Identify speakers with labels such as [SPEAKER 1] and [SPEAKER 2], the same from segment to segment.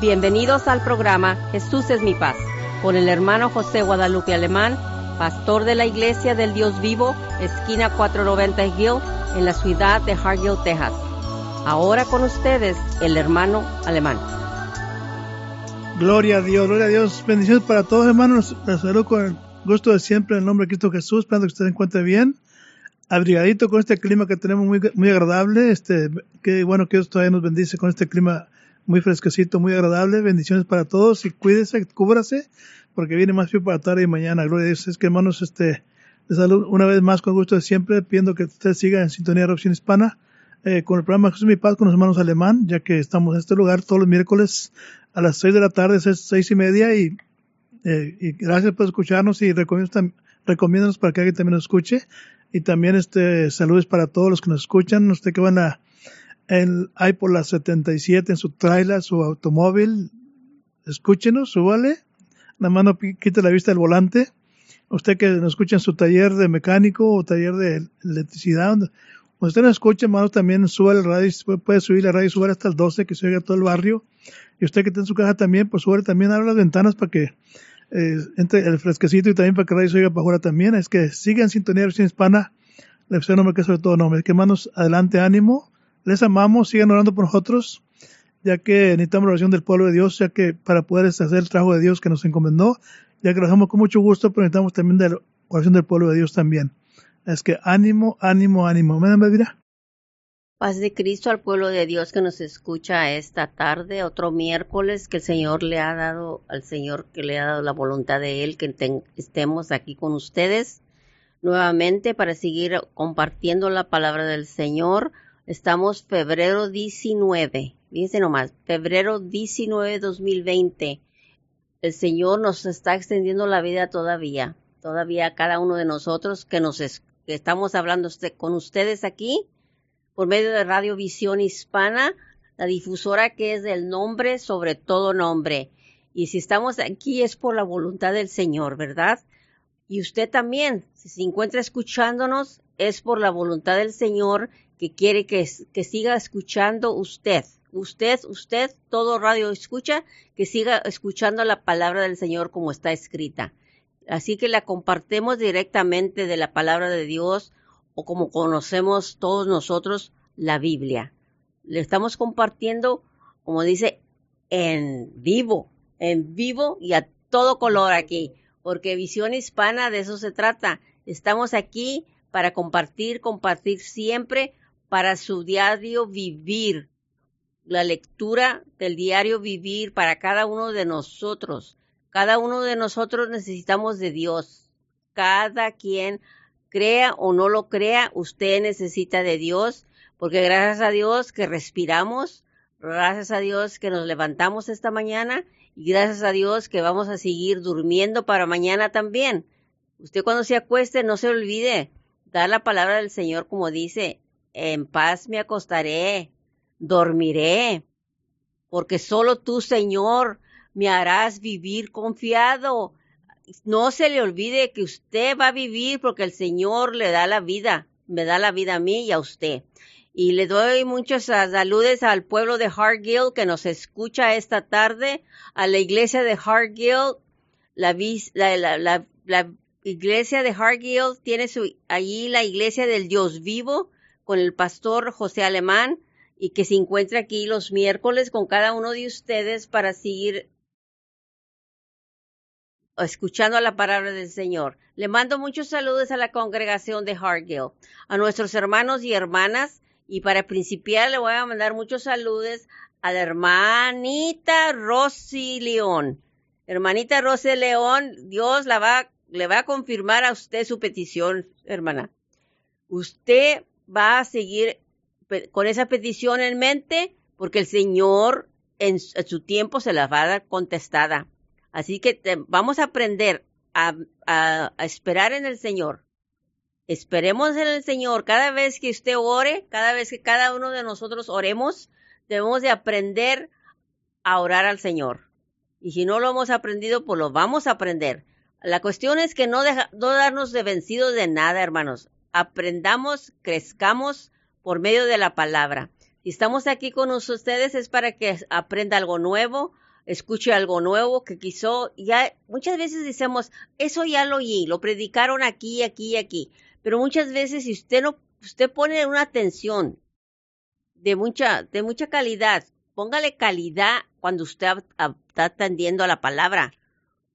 [SPEAKER 1] Bienvenidos al programa Jesús es mi paz, con el hermano José Guadalupe Alemán, pastor de la Iglesia del Dios Vivo, esquina 490 Hill, en la ciudad de Hargill, Texas. Ahora con ustedes, el hermano Alemán.
[SPEAKER 2] Gloria a Dios, gloria a Dios. Bendiciones para todos, hermanos. Les saludo con el gusto de siempre en el nombre de Cristo Jesús, esperando que usted se encuentre bien, abrigadito con este clima que tenemos muy, muy agradable. Este, que bueno que Dios todavía nos bendice con este clima muy fresquecito, muy agradable. Bendiciones para todos y cuídese, cúbrase, porque viene más frío para tarde y mañana. Gloria a Dios. Es que hermanos, este, les saludo una vez más con gusto de siempre, pidiendo que usted siga en sintonía de opción hispana. Eh, con el programa Jesús mi paz con los hermanos alemán, ya que estamos en este lugar todos los miércoles a las seis de la tarde, seis, seis y media, y, eh, y gracias por escucharnos y recomiéndanos para que alguien también nos escuche. Y también este saludos para todos los que nos escuchan, usted que van a el, hay por la 77 en su trailer, su automóvil, escúchenos, súbale, la mano quite la vista del volante. Usted que nos escucha en su taller de mecánico o taller de electricidad, cuando usted nos escucha, hermano, también sube el radio, puede subir la radio, subir hasta el 12, que se oiga todo el barrio. Y usted que está en su casa también, pues sube también, abre las ventanas para que eh, entre el fresquecito y también para que la radio se oiga para afuera también. Es que sigan sintonía de hispana, le deseo nombre que sobre todo nombre. Que hermanos, adelante, ánimo les amamos, sigan orando por nosotros, ya que necesitamos la oración del pueblo de Dios, ya que para poder hacer el trabajo de Dios que nos encomendó, ya que lo hacemos con mucho gusto, pero necesitamos también de la oración del pueblo de Dios también. Es que ánimo, ánimo, ánimo. Amén, Elvira.
[SPEAKER 1] Paz de Cristo al pueblo de Dios que nos escucha esta tarde, otro miércoles que el Señor le ha dado, al Señor que le ha dado la voluntad de Él, que estemos aquí con ustedes nuevamente para seguir compartiendo la palabra del Señor Estamos febrero 19, fíjense nomás, febrero 19 2020. El Señor nos está extendiendo la vida todavía, todavía cada uno de nosotros que nos que estamos hablando con ustedes aquí por medio de Radio Visión Hispana, la difusora que es del nombre sobre todo nombre. Y si estamos aquí es por la voluntad del Señor, ¿verdad? Y usted también, si se encuentra escuchándonos, es por la voluntad del Señor que quiere que, que siga escuchando usted. Usted, usted, todo radio escucha, que siga escuchando la palabra del Señor como está escrita. Así que la compartemos directamente de la palabra de Dios o como conocemos todos nosotros la Biblia. Le estamos compartiendo, como dice, en vivo, en vivo y a todo color aquí, porque visión hispana de eso se trata. Estamos aquí para compartir, compartir siempre para su diario vivir, la lectura del diario vivir para cada uno de nosotros. Cada uno de nosotros necesitamos de Dios. Cada quien crea o no lo crea, usted necesita de Dios, porque gracias a Dios que respiramos, gracias a Dios que nos levantamos esta mañana y gracias a Dios que vamos a seguir durmiendo para mañana también. Usted cuando se acueste no se olvide dar la palabra del Señor como dice, en paz me acostaré, dormiré, porque solo tú, Señor, me harás vivir confiado. No se le olvide que usted va a vivir porque el Señor le da la vida, me da la vida a mí y a usted. Y le doy muchos saludos al pueblo de Hargill que nos escucha esta tarde, a la iglesia de Hargill, la, iglesia de Hargill tiene su, allí la iglesia del Dios vivo, con el pastor José Alemán y que se encuentra aquí los miércoles con cada uno de ustedes para seguir escuchando la palabra del Señor. Le mando muchos saludos a la congregación de Hargill, a nuestros hermanos y hermanas, y para principiar le voy a mandar muchos saludos a la hermanita Rosy León. Hermanita Rosy León, Dios le va a confirmar a usted su petición, hermana. Usted va a seguir con esa petición en mente porque el Señor en, su tiempo se la va a dar contestada. Así que vamos a aprender a, a, esperar en el Señor. Esperemos en el Señor. Cada vez que usted ore, cada vez que cada uno de nosotros oremos, debemos de aprender a orar al Señor. Y si no lo hemos aprendido, pues lo vamos a aprender. La cuestión es que no, deja, no darnos de vencidos de nada, hermanos aprendamos, crezcamos por medio de la palabra. Si estamos aquí con ustedes es para que aprenda algo nuevo, escuche algo nuevo que quiso, ya muchas veces decimos, eso ya lo oí, lo predicaron aquí, aquí y aquí, pero muchas veces si usted no, usted pone una atención de mucha, de mucha calidad, póngale calidad cuando usted está atendiendo a la palabra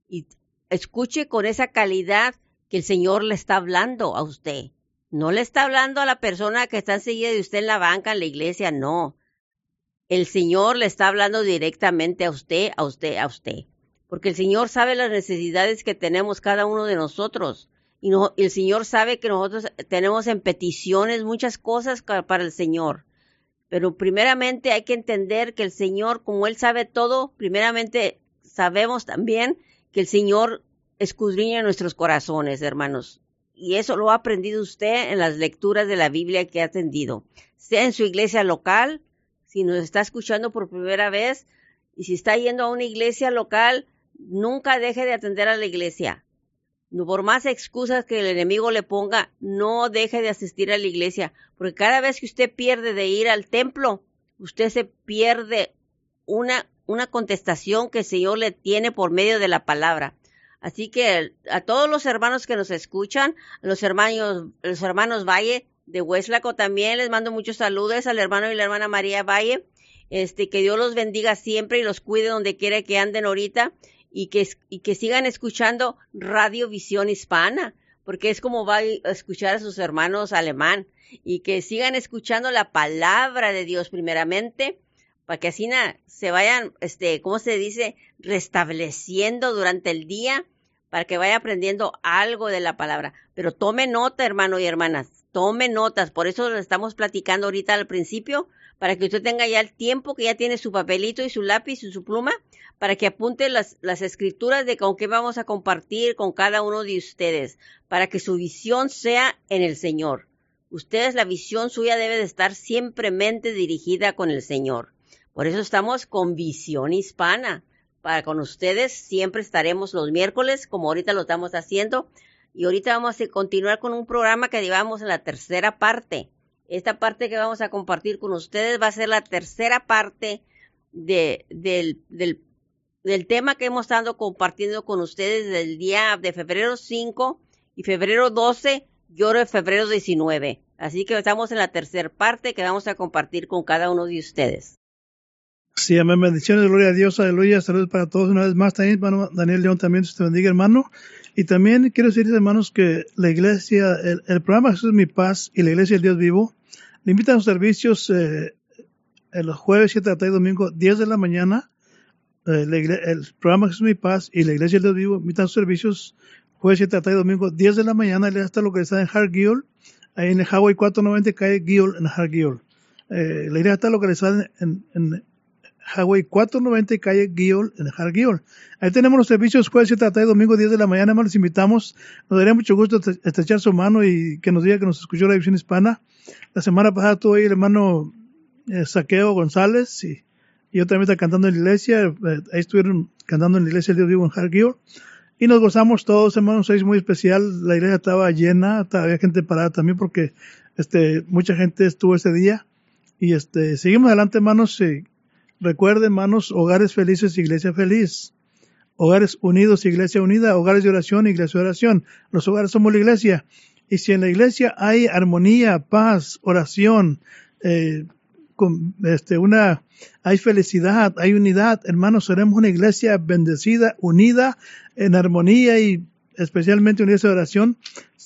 [SPEAKER 1] y escuche con esa calidad que el Señor le está hablando a usted. No le está hablando a la persona que está enseguida de usted en la banca, en la iglesia, no. El Señor le está hablando directamente a usted, a usted, a usted. Porque el Señor sabe las necesidades que tenemos cada uno de nosotros. Y el Señor sabe que nosotros tenemos en peticiones muchas cosas para el Señor. Pero primeramente hay que entender que el Señor, como Él sabe todo, primeramente sabemos también que el Señor escudriña nuestros corazones, hermanos. Y eso lo ha aprendido usted en las lecturas de la Biblia que ha atendido. Sea en su iglesia local, si nos está escuchando por primera vez y si está yendo a una iglesia local, nunca deje de atender a la iglesia. Por más excusas que el enemigo le ponga, no deje de asistir a la iglesia, porque cada vez que usted pierde de ir al templo, usted se pierde una, una contestación que el Señor le tiene por medio de la palabra. Así que a todos los hermanos que nos escuchan, los hermanos, los hermanos Valle, de Hueslaco también les mando muchos saludos al hermano y la hermana María Valle. Este, que Dios los bendiga siempre y los cuide donde quiera que anden ahorita y que, y que sigan escuchando Radio Visión Hispana, porque es como va a escuchar a sus hermanos alemán y que sigan escuchando la palabra de Dios primeramente para que así se vayan, este, ¿cómo se dice? Restableciendo durante el día para que vaya aprendiendo algo de la palabra. Pero tome nota, hermano y hermanas tome notas, por eso lo estamos platicando ahorita al principio, para que usted tenga ya el tiempo, que ya tiene su papelito y su lápiz y su pluma, para que apunte las, las escrituras de con qué vamos a compartir con cada uno de ustedes, para que su visión sea en el Señor. Ustedes, la visión suya debe de estar siempremente dirigida con el Señor. Por eso estamos con visión hispana. Para con ustedes siempre estaremos los miércoles, como ahorita lo estamos haciendo, y ahorita vamos a continuar con un programa que llevamos en la tercera parte. Esta parte que vamos a compartir con ustedes va a ser la tercera parte de, del, del, tema que hemos estado compartiendo con ustedes del día de febrero 5 y febrero 12 y ahora febrero 19. Así que estamos en la tercera parte que vamos a compartir con cada uno de ustedes.
[SPEAKER 2] Sí, amén. Bendiciones, gloria a Dios, aleluya. Saludos para todos una vez más. También, hermano Daniel León, también te bendiga, hermano. Y también quiero decir, hermanos, que la iglesia, el, programa Jesús es mi paz y la iglesia del Dios vivo, le invitan a los servicios eh, el jueves 7 de la tarde domingo 10 de la mañana. Eh, el programa Jesús es mi paz y la iglesia del Dios vivo invitan a los servicios jueves 7 de la tarde domingo 10 de la mañana. Le está localizada en Hargill, ahí en el Highway 490 calle Gill en Hargill. Eh, la iglesia está localizada en, en Highway 490 calle Guiol, en Har Ahí tenemos los servicios jueves 7 de domingo 10 de la mañana. Hermanos, les invitamos. Nos daría mucho gusto estrechar su mano y que nos diga que nos escuchó la división hispana. La semana pasada tuvo ahí el hermano eh, Saqueo González y, yo también estaba cantando en la iglesia. Eh, ahí estuvieron cantando en la iglesia del Dios vivo en Har Y nos gozamos todos, hermanos. Es muy especial. La iglesia estaba llena. Había gente parada también porque este, mucha gente estuvo ese día. Y este, seguimos adelante, hermanos. Y, Recuerden, hermanos, hogares felices, iglesia feliz. Hogares unidos, iglesia unida. Hogares de oración, iglesia de oración. Los hogares somos la iglesia. Y si en la iglesia hay armonía, paz, oración, eh, con, este, una, hay felicidad, hay unidad, hermanos, seremos una iglesia bendecida, unida, en armonía y especialmente iglesia de oración,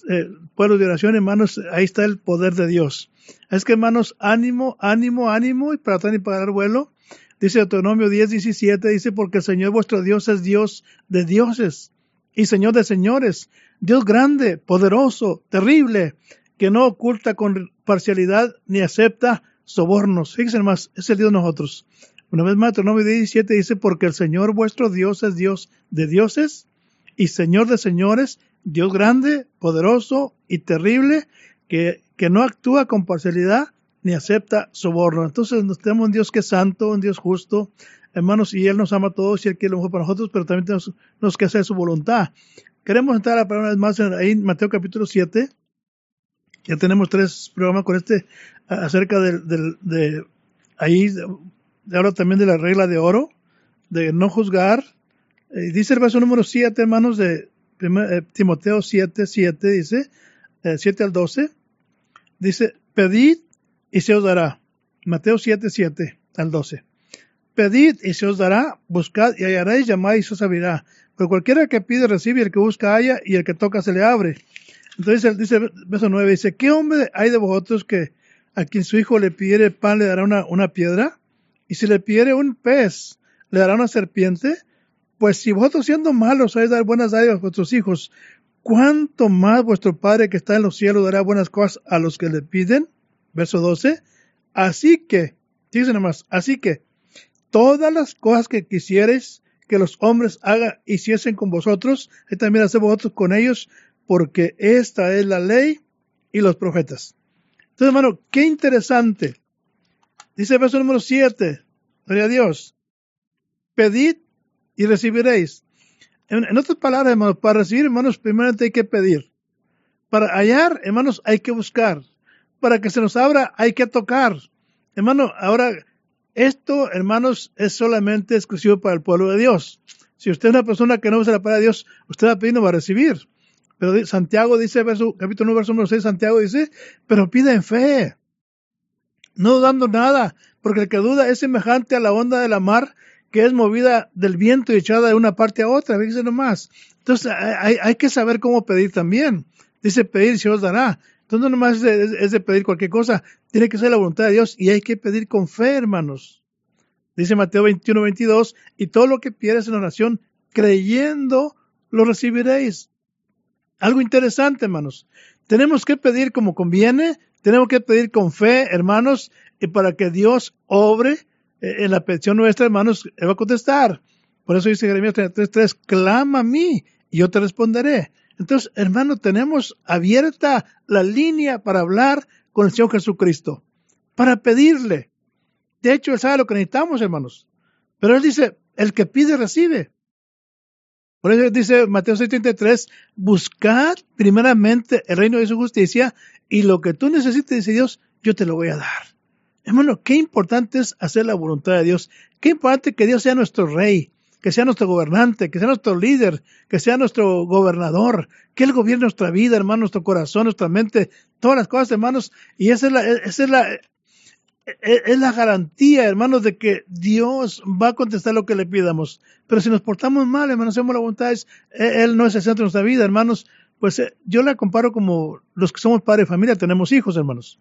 [SPEAKER 2] eh, de oración, hermanos, ahí está el poder de Dios. Es que, hermanos, ánimo, ánimo, ánimo, y para tratar y pagar vuelo, Dice Deuteronomio 10, 17, dice, porque el Señor vuestro Dios es Dios de dioses y Señor de señores, Dios grande, poderoso, terrible, que no oculta con parcialidad ni acepta sobornos. Fíjense más, es el Dios de nosotros. Una vez más, Deuteronomio 17 dice, porque el Señor vuestro Dios es Dios de dioses y Señor de señores, Dios grande, poderoso y terrible, que, que no actúa con parcialidad ni acepta soborno. Entonces tenemos un Dios que es santo, un Dios justo, hermanos, y Él nos ama a todos y Él quiere lo mejor para nosotros, pero también tenemos, que hacer su voluntad. Queremos entrar a una vez más ahí en Mateo capítulo 7. Ya tenemos tres programas con este acerca de, de ahí, ahora también de la regla de oro. de no juzgar. Eh, dice el verso número 7, hermanos, de eh, Timoteo 7, 7, dice, 7 al 12. Dice, pedid y se os dará. Mateo 7, 7 al 12. Pedid y se os dará, buscad y hallaréis, llamad y se os abrirá. Pero cualquiera que pide recibe, el que busca halla, y el que toca se le abre. Entonces dice el verso 9, dice, ¿qué hombre hay de vosotros que a quien su hijo le pidiere pan le dará una, una piedra? Y si le pidiere un pez, le dará una serpiente? Pues si vosotros siendo malos sabéis dar buenas dádivas a vuestros hijos, ¿cuánto más vuestro Padre que está en los cielos dará buenas cosas a los que le piden? Verso 12. Así que, dice nomás, así que, todas las cosas que quisierais que los hombres hagan, hiciesen con vosotros, y también hacemos vosotros con ellos, porque esta es la ley y los profetas. Entonces, hermano, qué interesante. Dice el verso número 7, gloria a Dios. Pedid y recibiréis. En, otras palabras, hermanos, para recibir, hermanos, primeramente hay que pedir. Para hallar, hermanos, hay que buscar. Para que se nos abra, hay que tocar. Hermano, ahora, esto, hermanos, es solamente exclusivo para el pueblo de Dios. Si usted es una persona que no usa la palabra de Dios, usted va a pedir, no va a recibir. Pero Santiago dice, verso, capítulo 1, verso número 6, Santiago dice, pero pide en fe, no dudando nada, porque el que duda es semejante a la onda de la mar que es movida del viento y echada de una parte a otra, fíjese nomás. Entonces hay, hay que saber cómo pedir también. Dice pedir y se os dará. Entonces no nomás es de, pedir cualquier cosa, tiene que ser la voluntad de Dios y hay que pedir con fe, hermanos. Dice Mateo 21, 22, y todo lo que pides en oración, creyendo, lo recibiréis. Algo interesante, hermanos. Tenemos que pedir como conviene, tenemos que pedir con fe, hermanos, y para que Dios obre eh, en la petición nuestra, hermanos, Él va a contestar. Por eso dice Jeremías 33.3, clama a mí y yo te responderé. Entonces, hermanos, tenemos abierta la línea para hablar con el Señor Jesucristo, para pedirle. De hecho, Él sabe lo que necesitamos, hermanos. Pero Él dice, el que pide, recibe. Por eso dice Mateo 6:33, buscad primeramente el reino de su justicia y lo que tú necesites, dice Dios, yo te lo voy a dar. Hermano, qué importante es hacer la voluntad de Dios. Qué importante que Dios sea nuestro rey, que sea nuestro gobernante, que sea nuestro líder, que sea nuestro gobernador, que Él gobierne nuestra vida, hermano, nuestro corazón, nuestra mente, todas las cosas, hermanos. Y esa es la, esa es la, es la garantía, hermanos, de que Dios va a contestar lo que le pidamos. Pero si nos portamos mal, hermanos, hacemos la voluntad, Él no es el centro de nuestra vida, hermanos. Pues eh, yo la comparo como los que somos padres de familia, tenemos hijos, hermanos.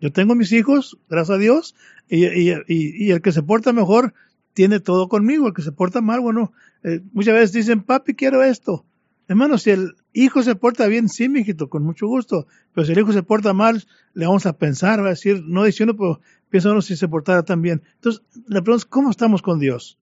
[SPEAKER 2] Yo tengo mis hijos, gracias a Dios, y, y, el que se porta mejor tiene todo conmigo, el que se porta mal, bueno, eh, muchas veces dicen, papi, quiero esto. Hermano, si el hijo se porta bien, sí, mijito, con mucho gusto. Pero si el hijo se porta mal, le vamos a pensar, va a decir, no diciendo, pero piensa uno si se portara tan bien. Entonces, le pregunta, ¿cómo estamos con Dios?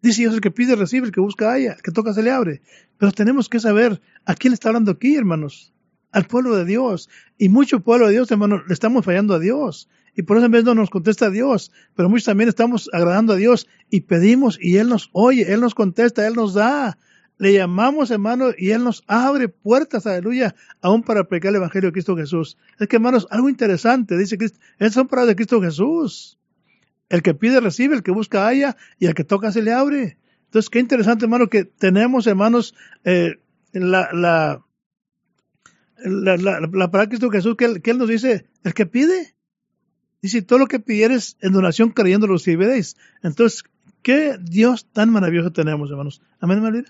[SPEAKER 2] Dice Dios, el que pide recibe, el que busca haya, el que toca se le abre. Pero tenemos que saber a quién está hablando aquí, hermanos. Al pueblo de Dios. Y mucho pueblo de Dios, hermano, le estamos fallando a Dios. Y por eso en vez no nos contesta Dios. Pero muchos también estamos agradando a Dios y pedimos y Él nos oye, Él nos contesta, Él nos da. Le llamamos, hermano, y Él nos abre puertas, aleluya, aún para predicar el Evangelio de Cristo Jesús. Es que, hermanos, algo interesante, dice Cristo, esas son palabras de Cristo Jesús. El que pide recibe, el que busca haya, y el que toca se le abre. Entonces, qué interesante, hermano, que tenemos, hermanos, eh, la, la, la, la, la, palabra de Cristo Jesús, que él, que él nos dice, el que pide, dice, todo lo que pidieres en donación creyendo lo recibiréis. Entonces, qué Dios tan maravilloso tenemos, hermanos. Amén, María.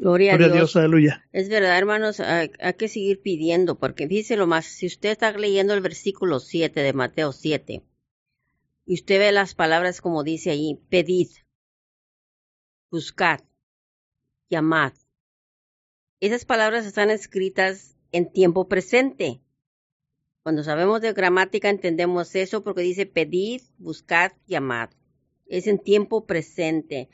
[SPEAKER 1] Gloria, a Dios. aleluya. Es verdad, hermanos, hay, que seguir pidiendo, porque dice lo más, si usted está leyendo el versículo 7 de Mateo 7, y usted ve las palabras como dice ahí, pedid, buscad, llamad. Esas palabras están escritas en tiempo presente. Cuando sabemos de gramática entendemos eso porque dice pedid, buscad, llamad. Es en tiempo presente.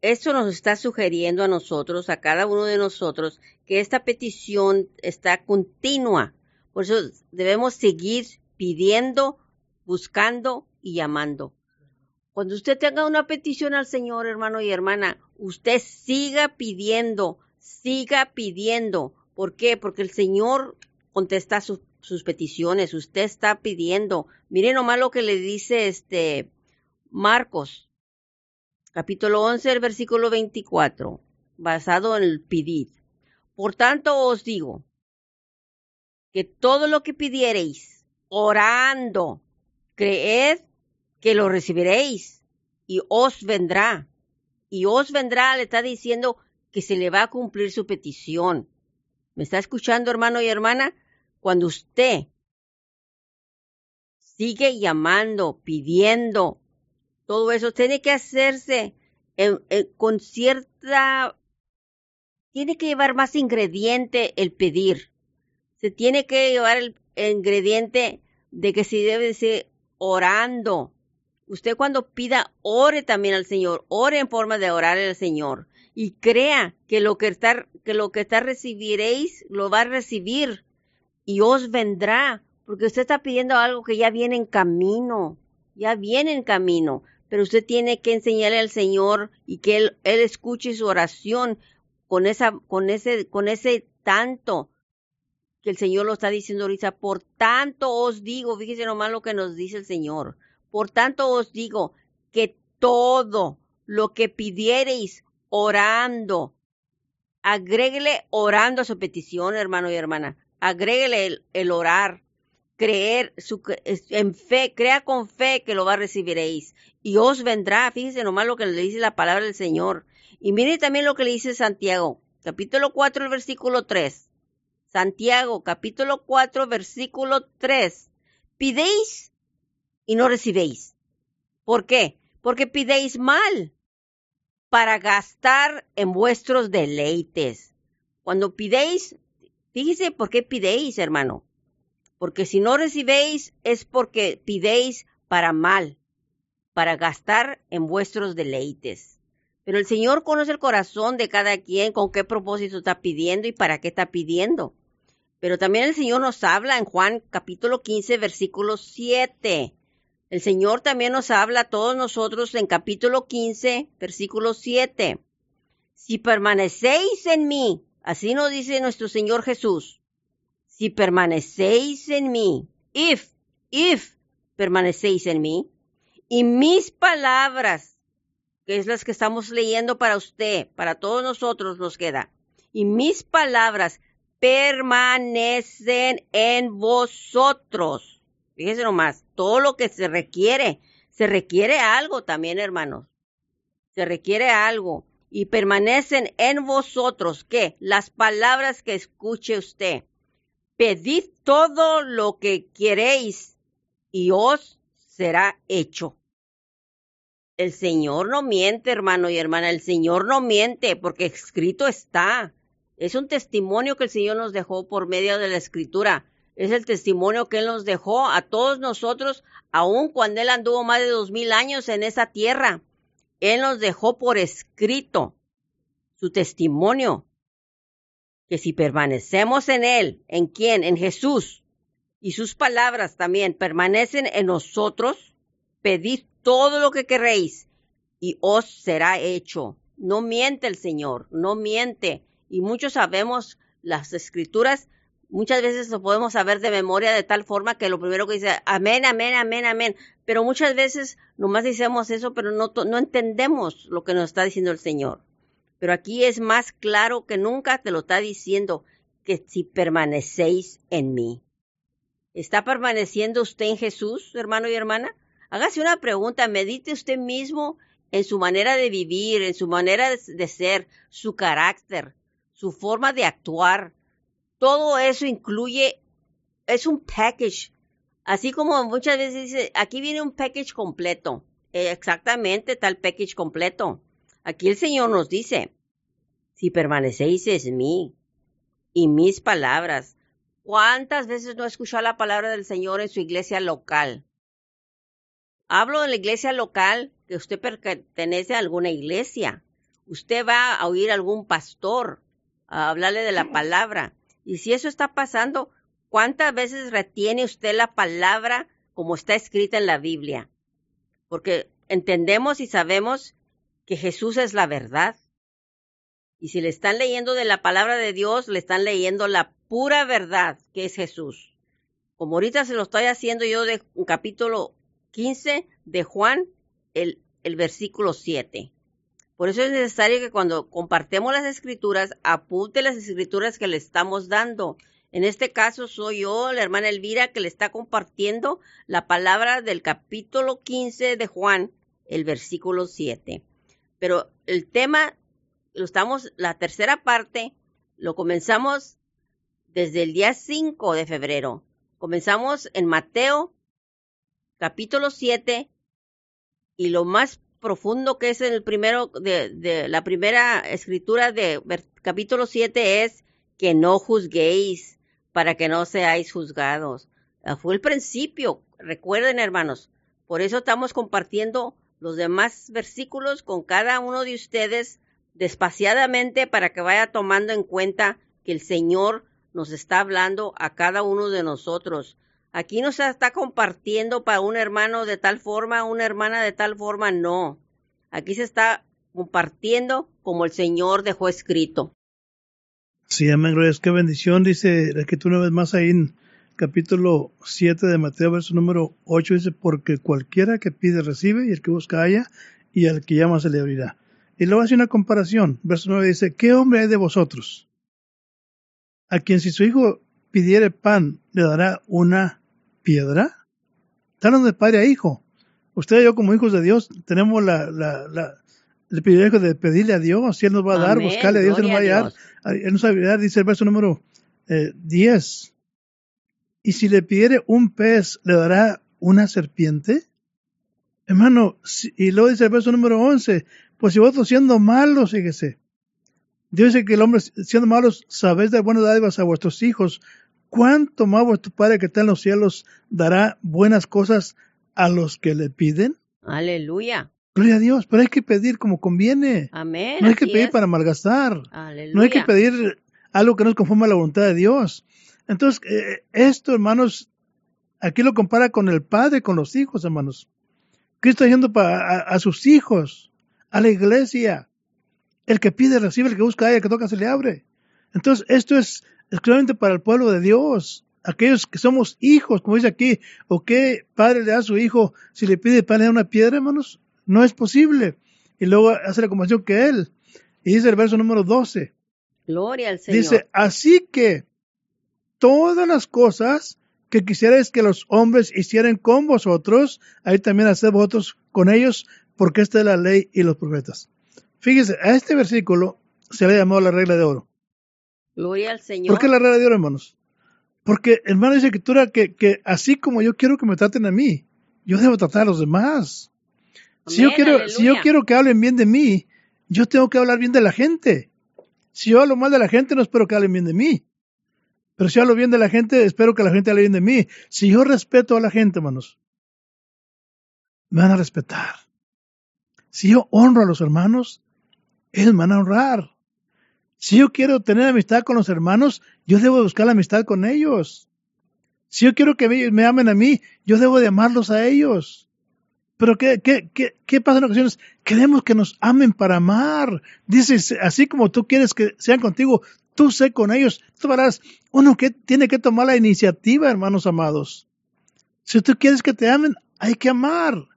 [SPEAKER 1] Esto nos está sugiriendo a nosotros, a cada uno de nosotros, que esta petición está continua. Por eso debemos seguir pidiendo, buscando y llamando. Cuando usted tenga una petición al Señor, hermano y hermana, usted siga pidiendo, siga pidiendo. ¿Por qué? Porque el Señor contesta sus peticiones. Usted está pidiendo. Miren nomás lo que le dice este Marcos capítulo 11, el versículo 24, basado en el pidid. Por tanto os digo que todo lo que pidiereis, orando, creed que lo recibiréis y os vendrá. Y os vendrá, le está diciendo que se le va a cumplir su petición. ¿Me está escuchando, hermano y hermana? Cuando usted sigue llamando, pidiendo, todo eso tiene que hacerse con cierta... Tiene que llevar más ingrediente el pedir. Se tiene que llevar el ingrediente de que se debe decir orando. Usted cuando pida, ore también al Señor, ore en forma de orar al Señor y crea que lo que está, que lo que está recibiréis lo va a recibir y os vendrá, porque usted está pidiendo algo que ya viene en camino, ya viene en camino, pero usted tiene que enseñarle al Señor y que él, escuche su oración con ese, con ese tanto que el Señor lo está diciendo ahorita. Por tanto os digo, fíjese nomás lo que nos dice el Señor. Por tanto os digo que todo lo que pidiereis orando, agréguele orando a su petición, hermano y hermana. Agréguele el, orar, creer en fe, crea con fe que lo va a recibiréis. Y os vendrá, fíjese nomás lo que le dice la palabra del Señor. Y mire también lo que le dice Santiago, capítulo 4, el versículo 3. Santiago, capítulo 4, versículo 3. Pidéis y no recibéis. ¿Por qué? Porque pidéis mal para gastar en vuestros deleites. Cuando pidéis, fíjese por qué pidéis, hermano. Porque si no recibéis es porque pidéis para mal, para gastar en vuestros deleites. Pero el Señor conoce el corazón de cada quien, con qué propósito está pidiendo y para qué está pidiendo. Pero también el Señor nos habla en Juan capítulo 15, versículo 7. El Señor también nos habla a todos nosotros en capítulo 15, versículo 7. Si permanecéis en mí, así nos dice nuestro Señor Jesús, si permanecéis en mí, if, if permanecéis en mí, y mis palabras, que es las que estamos leyendo para usted, para todos nosotros nos queda, y mis palabras permanecen en vosotros Fíjese nomás, todo lo que se requiere, se requiere algo también, hermanos. Se requiere algo. Y permanecen en vosotros, ¿qué? Las palabras que escuche usted. Pedid todo lo que queréis y os será hecho. El Señor no miente, hermano y hermana, el Señor no miente porque escrito está. Es un testimonio que el Señor nos dejó por medio de la escritura es el testimonio que Él nos dejó a todos nosotros, aun cuando Él anduvo más de dos mil años en esa tierra. Él nos dejó por escrito su testimonio, que si permanecemos en Él, ¿en quién? En Jesús, y sus palabras también permanecen en nosotros, pedid todo lo que queréis y os será hecho. No miente el Señor, no miente. Y muchos sabemos las escrituras Muchas veces lo podemos saber de memoria de tal forma que lo primero que dice, amén, amén, amén, amén. Pero muchas veces nomás decimos eso, pero no, no entendemos lo que nos está diciendo el Señor. Pero aquí es más claro que nunca te lo está diciendo que si permanecéis en mí. ¿Está permaneciendo usted en Jesús, hermano y hermana? Hágase una pregunta, medite usted mismo en su manera de vivir, en su manera de ser, su carácter, su forma de actuar, todo eso incluye, es un package. Así como muchas veces dice, aquí viene un package completo. Exactamente tal package completo. Aquí el Señor nos dice, si permanecéis en mí y mis palabras, ¿cuántas veces no escuchado la palabra del Señor en su iglesia local? Hablo de la iglesia local, que usted pertenece a alguna iglesia. Usted va a oír a algún pastor a hablarle de la palabra. Y si eso está pasando, ¿cuántas veces retiene usted la palabra como está escrita en la Biblia? Porque entendemos y sabemos que Jesús es la verdad. Y si le están leyendo de la palabra de Dios, le están leyendo la pura verdad que es Jesús. Como ahorita se lo estoy haciendo yo de un capítulo 15 de Juan, el, el versículo 7. Por eso es necesario que cuando compartemos las escrituras, apunte las escrituras que le estamos dando. En este caso soy yo, la hermana Elvira, que le está compartiendo la palabra del capítulo 15 de Juan, el versículo 7. Pero el tema, lo estamos, la tercera parte, lo comenzamos desde el día 5 de febrero. Comenzamos en Mateo, capítulo 7, y lo más profundo que es en el primero de, la primera escritura de capítulo 7 es que no juzguéis para que no seáis juzgados. Ah, fue el principio, recuerden hermanos. Por eso estamos compartiendo los demás versículos con cada uno de ustedes despaciadamente para que vaya tomando en cuenta que el Señor nos está hablando a cada uno de nosotros. Aquí no se está compartiendo para un hermano de tal forma, una hermana de tal forma, no. Aquí se está compartiendo como el Señor dejó escrito.
[SPEAKER 2] Sí, amén, gracias. Qué bendición, dice la escritura una vez más ahí en capítulo 7 de Mateo, verso número 8, dice, porque cualquiera que pide recibe y el que busca haya y al que llama se le abrirá. Y luego hace una comparación. Verso 9 dice, ¿qué hombre hay de vosotros? A quien si su hijo pidiere pan, le dará una piedra? Están de padre a hijo. Usted y yo como hijos de Dios tenemos la, la, la, el privilegio de pedirle a Dios, si Él nos va a dar, buscarle a Dios, Él nos va a dar. Él nos va a dar, dice el verso número eh, 10. Y si le pidiere un pez, ¿le dará una serpiente? Hermano, y luego dice el verso número 11, pues si vosotros siendo malos, fíjese, Dios dice que el hombre siendo malos, sabéis de buenas dádivas a vuestros hijos, ¿cuánto más vuestro Padre que está en los cielos dará buenas cosas a los que le piden?
[SPEAKER 1] Aleluya.
[SPEAKER 2] Gloria a Dios, pero hay que pedir como conviene.
[SPEAKER 1] Amén.
[SPEAKER 2] No hay que pedir para malgastar.
[SPEAKER 1] Aleluya.
[SPEAKER 2] No hay que pedir algo que no conforme a la voluntad de Dios. Entonces, eh, esto, hermanos, aquí lo compara con el Padre, con los hijos, hermanos. Cristo está yendo para, a, sus hijos, a la iglesia. El que pide recibe, el que busca el que toca se le abre. Entonces, esto es exclusivamente para el pueblo de Dios, aquellos que somos hijos, como dice aquí, o qué padre le da a su hijo si le pide pan da una piedra, hermanos, no es posible. Y luego hace la comparación que él. Y dice el verso número 12.
[SPEAKER 1] Gloria al Señor.
[SPEAKER 2] Dice, así que todas las cosas que quisierais que los hombres hicieran con vosotros, ahí también haced vosotros con ellos, porque esta es la ley y los profetas. Fíjese, a este versículo se le ha llamado la regla de oro.
[SPEAKER 1] Gloria al Señor.
[SPEAKER 2] ¿Por qué la regla de oro, hermanos? Porque, hermano, dice escritura que, que así como yo quiero que me traten a mí, yo debo tratar a los demás. si, yo quiero, si yo quiero que hablen bien de mí, yo tengo que hablar bien de la gente. Si yo hablo mal de la gente, no espero que hablen bien de mí. Pero si hablo bien de la gente, espero que la gente hable bien de mí. Si yo respeto a la gente, hermanos, me van a respetar. Si yo honro a los hermanos, ellos me van a honrar. Si yo quiero tener amistad con los hermanos, yo debo buscar la amistad con ellos. Si yo quiero que me amen a mí, yo debo de amarlos a ellos. Pero ¿qué, qué, qué, qué pasa en ocasiones? Queremos que nos amen para amar. Dices, así como tú quieres que sean contigo, tú sé con ellos. Tú verás, uno que tiene que tomar la iniciativa, hermanos amados. Si tú quieres que te amen, hay que amar.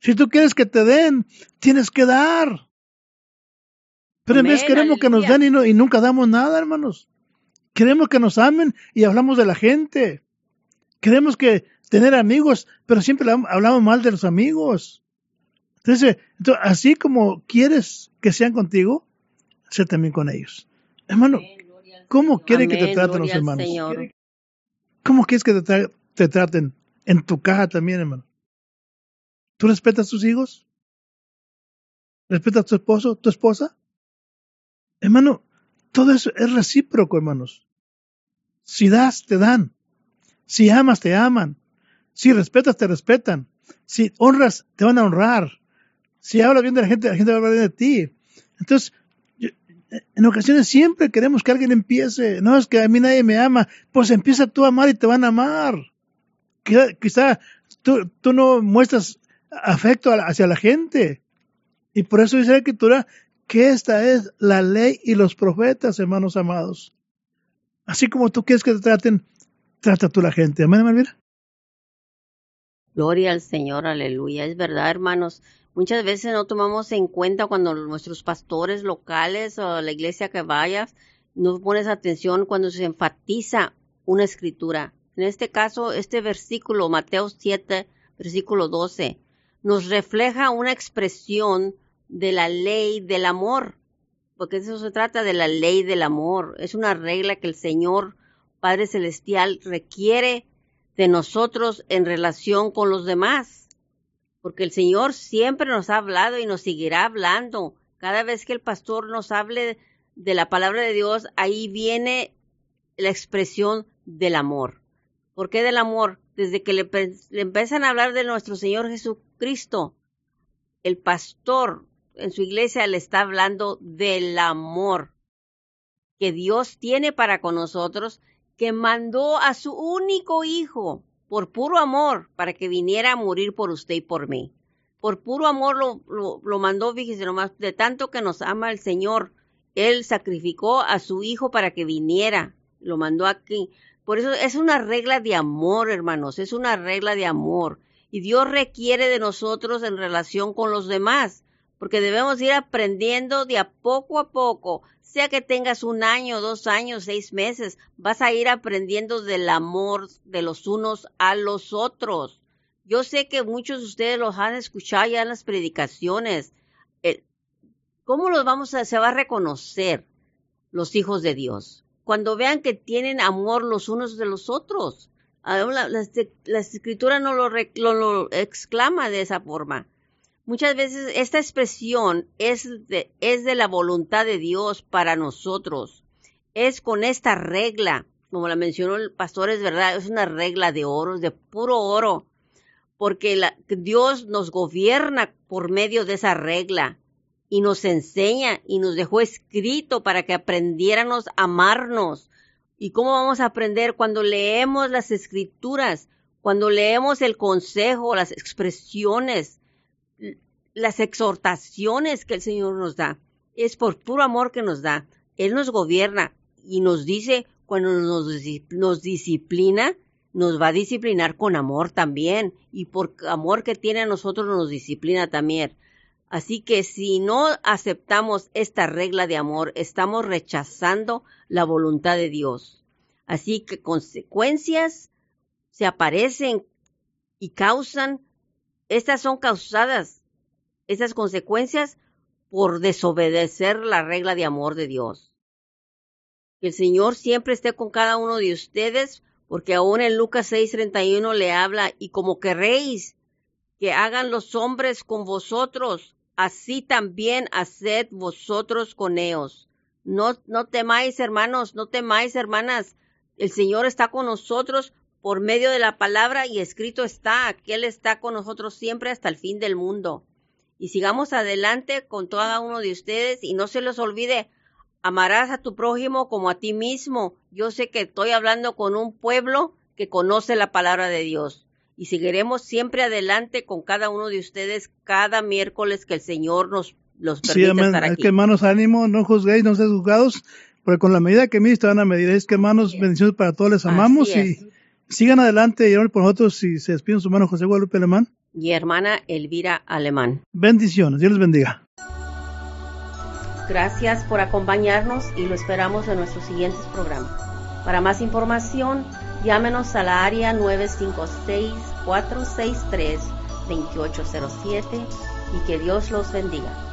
[SPEAKER 2] Si tú quieres que te den, tienes que dar. Pero en vez queremos que nos den y, nunca damos nada, hermanos. Queremos que nos amen y hablamos de la gente. Queremos que tener amigos, pero siempre hablamos mal de los amigos. Entonces, entonces, así como quieres que sean contigo, sé también con ellos. Hermano, ¿cómo quiere que te traten los hermanos? ¿Cómo quieres que te, te traten en tu caja también, hermano? ¿Tú respetas a tus hijos? ¿Respetas a tu esposo, tu esposa? Hermano, todo eso es recíproco, hermanos. Si das, te dan. Si amas, te aman. Si respetas, te respetan. Si honras, te van a honrar. Si hablas bien de la gente, la gente va a hablar bien de ti. Entonces, en ocasiones siempre queremos que alguien empiece. No es que a mí nadie me ama. Pues empieza tú a amar y te van a amar. Quizá tú, tú no muestras afecto hacia la gente. Y por eso dice la escritura que esta es la ley y los profetas, hermanos amados. Así como tú quieres que te traten, trata tú la gente. Amén, Malvira.
[SPEAKER 1] Gloria al Señor, aleluya. Es verdad, hermanos. Muchas veces no tomamos en cuenta cuando nuestros pastores locales o la iglesia que vayas no pones atención cuando se enfatiza una escritura. En este caso, este versículo, Mateo 7, versículo 12, nos refleja una expresión de la ley del amor, porque eso se trata de la ley del amor. Es una regla que el Señor Padre Celestial requiere de nosotros en relación con los demás, porque el Señor siempre nos ha hablado y nos seguirá hablando. Cada vez que el pastor nos hable de la palabra de Dios, ahí viene la expresión del amor. ¿Por qué del amor? Desde que le, empiezan a hablar de nuestro Señor Jesucristo, el pastor en su iglesia le está hablando del amor que Dios tiene para con nosotros, que mandó a su único hijo por puro amor para que viniera a morir por usted y por mí. Por puro amor lo, lo, mandó, fíjese nomás, de tanto que nos ama el Señor. Él sacrificó a su hijo para que viniera, lo mandó aquí. Por eso es una regla de amor, hermanos, es una regla de amor. Y Dios requiere de nosotros en relación con los demás, porque debemos ir aprendiendo de a poco a poco, sea que tengas un año, dos años, seis meses, vas a ir aprendiendo del amor de los unos a los otros. Yo sé que muchos de ustedes los han escuchado ya en las predicaciones. ¿Cómo los vamos a, se va a reconocer los hijos de Dios? cuando vean que tienen amor los unos de los otros. La, la, escritura no lo, lo, exclama de esa forma. Muchas veces esta expresión es de, es de la voluntad de Dios para nosotros. Es con esta regla, como la mencionó el pastor, es verdad, es una regla de oro, de puro oro, porque la, Dios nos gobierna por medio de esa regla y nos enseña y nos dejó escrito para que aprendiéramos a amarnos. ¿Y cómo vamos a aprender cuando leemos las escrituras, cuando leemos el consejo, las expresiones, las exhortaciones que el Señor nos da? Es por puro amor que nos da. Él nos gobierna y nos dice cuando nos, nos disciplina, nos va a disciplinar con amor también. Y por amor que tiene a nosotros nos disciplina también. Así que si no aceptamos esta regla de amor, estamos rechazando la voluntad de Dios. Así que consecuencias se aparecen y causan, estas son causadas, estas consecuencias por desobedecer la regla de amor de Dios. Que el Señor siempre esté con cada uno de ustedes, porque aún en Lucas 6:31 le habla, y como querréis que hagan los hombres con vosotros, así también haced vosotros con ellos. No, no temáis, hermanos, no temáis, hermanas. El Señor está con nosotros por medio de la palabra y escrito está que Él está con nosotros siempre hasta el fin del mundo. Y sigamos adelante con cada uno de ustedes y no se les olvide, amarás a tu prójimo como a ti mismo. Yo sé que estoy hablando con un pueblo que conoce la palabra de Dios y seguiremos siempre adelante con cada uno de ustedes cada miércoles que el Señor nos los permite sí, amén. estar aquí.
[SPEAKER 2] Es que hermanos, ánimo, no juzguéis, no seáis juzgados, porque con la medida que midis te van a medir. Es que hermanos, bendiciones para todos, les amamos y sigan adelante y por nosotros y se despiden su hermano José Guadalupe Alemán.
[SPEAKER 1] Y hermana Elvira Alemán.
[SPEAKER 2] Bendiciones, Dios les bendiga.
[SPEAKER 1] Gracias por acompañarnos y lo esperamos en nuestros siguientes programas. Para más información, Llámenos a la área 956-463-2807 y que Dios los bendiga.